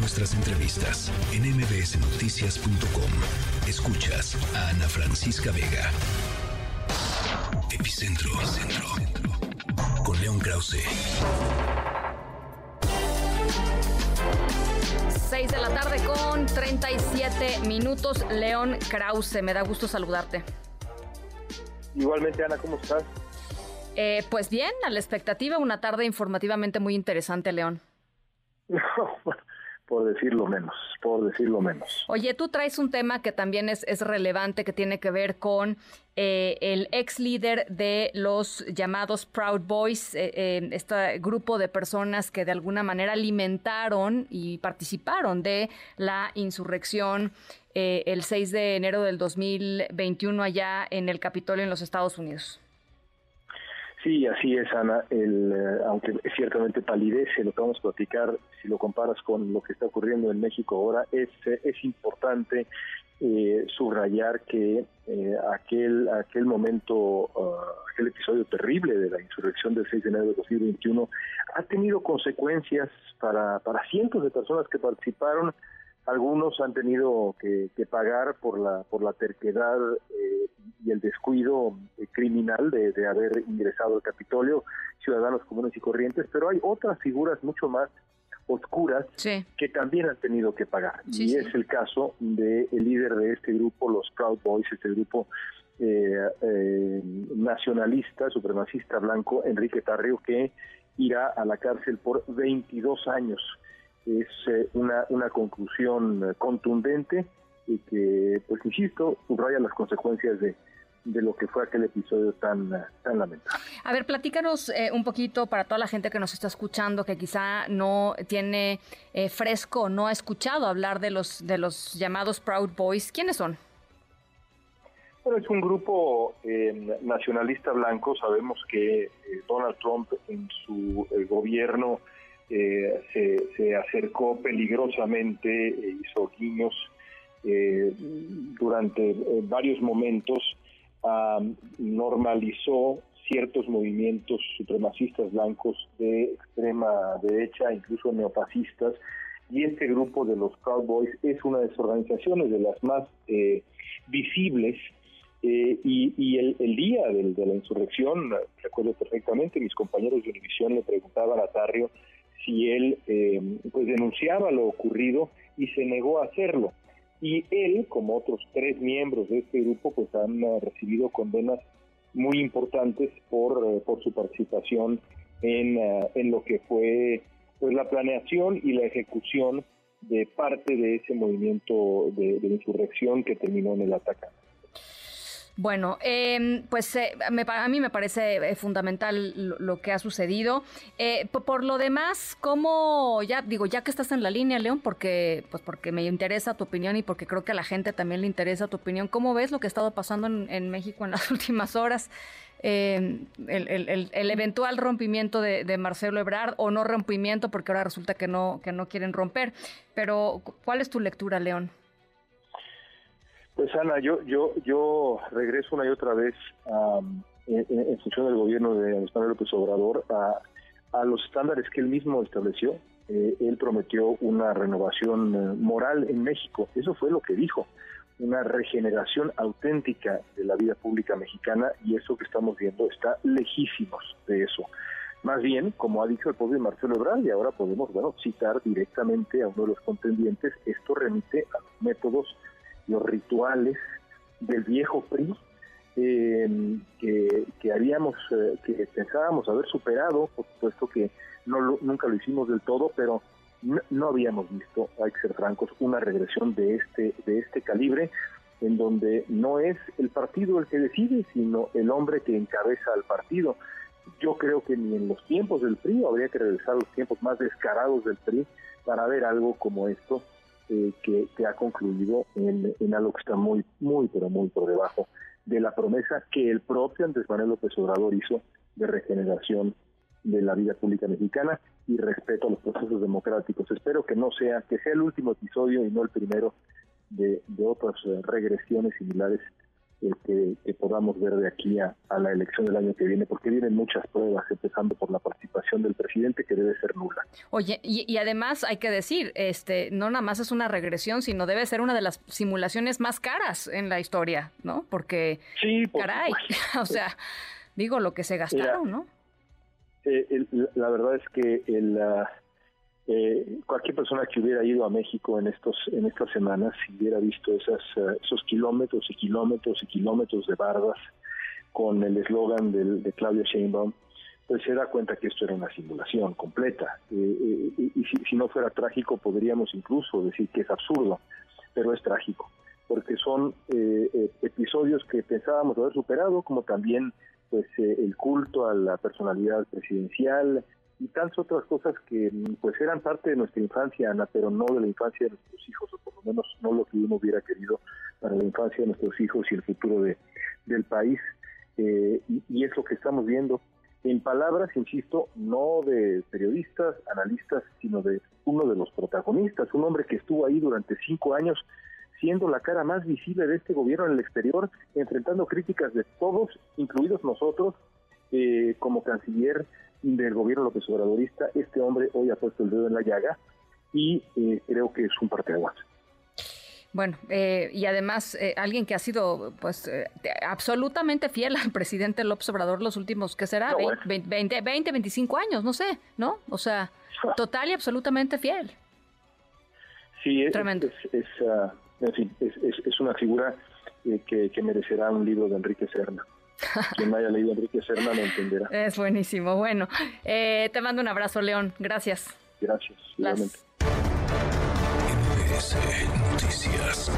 nuestras entrevistas en mbsnoticias.com. Escuchas a Ana Francisca Vega. Epicentro, Epicentro. Con León Krause. 6 de la tarde con 37 minutos. León Krause, me da gusto saludarte. Igualmente, Ana, ¿cómo estás? Eh, pues bien, a la expectativa, una tarde informativamente muy interesante, León. por decirlo menos, por decirlo menos. Oye, tú traes un tema que también es, es relevante, que tiene que ver con eh, el ex líder de los llamados Proud Boys, eh, este grupo de personas que de alguna manera alimentaron y participaron de la insurrección el 6 de enero del 2021 allá en el Capitolio en los Estados Unidos. Sí, así es, Ana. El, eh, aunque ciertamente palidece lo que vamos a platicar, si lo comparas con lo que está ocurriendo en México ahora, es, es importante eh, subrayar que eh, aquel aquel momento, ah, aquel episodio terrible de la insurrección del 6 de enero de 2021 ha tenido consecuencias para, para cientos de personas que participaron. Algunos han tenido que, pagar por la por la terquedad y el descuido eh, criminal de, haber ingresado al Capitolio, ciudadanos comunes y corrientes, pero hay otras figuras mucho más oscuras que también han tenido que pagar. y es el caso del líder de este grupo, los Proud Boys, este grupo eh, eh, nacionalista, supremacista blanco, Enrique Tarrio, que irá a la cárcel por 22 años. Es una, una conclusión contundente y que, pues insisto, subraya las consecuencias de, de lo que fue aquel episodio tan, tan lamentable. A ver, platícanos eh, un poquito para toda la gente que nos está escuchando, que quizá no tiene eh, fresco, no ha escuchado hablar de los, de los llamados Proud Boys. ¿Quiénes son? Bueno, es un grupo eh, nacionalista blanco. Sabemos que Donald Trump en su gobierno se, se, acercó peligrosamente, hizo guiños durante varios momentos normalizó ciertos movimientos supremacistas blancos de extrema derecha, incluso neofascistas, y este grupo de los Cowboys es una de sus organizaciones, de las más eh, visibles. Eh, y, el, día de la insurrección, recuerdo perfectamente, mis compañeros de Univisión le preguntaban a Tarrio si él eh, pues denunciaba lo ocurrido y se negó a hacerlo y él, como otros tres miembros de este grupo, pues han eh, recibido condenas muy importantes por, eh, por su participación en, eh, en lo que fue pues la planeación y la ejecución de parte de ese movimiento de, insurrección que terminó en el ataque. Bueno, em, pues eh, a mí me parece eh, fundamental lo, que ha sucedido. Eh, por, lo demás, ¿cómo, ya digo, ya que estás en la línea, León, porque, pues porque me interesa tu opinión y porque creo que a la gente también le interesa tu opinión, ¿cómo ves lo que ha estado pasando en, México en las últimas horas? Em, el, eventual rompimiento de, de, Marcelo Ebrard o no rompimiento porque ahora resulta que no que no quieren romper pero ¿cuál es tu lectura León? Pues Ana, yo yo yo regreso una y otra vez en, función del gobierno de Andrés Manuel López Obrador a, los estándares que él mismo estableció. Eh, él prometió una renovación moral en México. Eso fue lo que dijo, una regeneración auténtica de la vida pública mexicana y eso que estamos viendo está lejísimos de eso. Más bien, como ha dicho el pobre Marcelo Ebrard, y ahora podemos bueno, citar directamente a uno de los contendientes, esto remite a los métodos los rituales del viejo PRI em, que, que eh, que pensábamos haber superado, por supuesto que no nunca lo hicimos del todo, pero no, habíamos visto, hay que ser francos, una regresión de este, de este calibre, en donde no es el partido el que decide, sino el hombre que encabeza al partido. Yo creo que ni en los tiempos del PRI, habría que regresar a los tiempos más descarados del PRI para ver algo como esto, eh, que, ha concluido en, algo que está muy, muy, pero muy por debajo de la promesa que el propio Andrés Manuel López Obrador hizo de regeneración de la vida pública mexicana y respeto a los procesos democráticos. Espero que no sea, que sea el último episodio y no el primero de, otras eh, regresiones similares que, podamos ver de aquí a, la elección del año que viene, porque vienen muchas pruebas, empezando por la participación del presidente, que debe ser nula. Oye, y, además hay que decir, este, no nada más es una regresión, sino debe ser una de las simulaciones más caras en la historia, ¿no? Porque, sí, caray, o sea, digo lo que se gastaron, ¿no? Eh, la verdad es que el, eh, cualquier persona que hubiera ido a México en estos en estas semanas y hubiera visto esas eh, esos kilómetros y kilómetros y kilómetros de bardas con el eslogan de Claudia Sheinbaum pues se da cuenta que esto era una simulación completa. Eh, y si, no fuera trágico podríamos incluso decir que es absurdo pero es trágico porque son episodios que pensábamos haber superado como también pues el culto a la personalidad presidencial y tantas otras cosas que pues eran parte de nuestra infancia, Ana, pero no de la infancia de nuestros hijos, o por lo menos no lo que uno hubiera querido para la infancia de nuestros hijos y el futuro de, del país. Eh, y, es lo que estamos viendo en palabras, insisto, no de periodistas, analistas, sino de uno de los protagonistas, un hombre que estuvo ahí durante cinco años siendo la cara más visible de este gobierno en el exterior, enfrentando críticas de todos, incluidos nosotros, eh, como canciller del gobierno López Obradorista, este hombre hoy ha puesto el dedo en la llaga y eh, creo que es un parteaguas. Bueno, eh, y además eh, alguien que ha sido pues absolutamente fiel al presidente López Obrador los últimos, ¿qué será? 20, 20, 25 años, no sé, ¿no? O sea, total y absolutamente fiel. Sí, es, Tremendo. Es, ah, es, una figura que, que merecerá un libro de Enrique Serna. Quien haya leído Enrique Serna lo entenderá. Es buenísimo. Bueno, eh, te mando un abrazo, León. Gracias. Gracias. Igualmente. Noticias.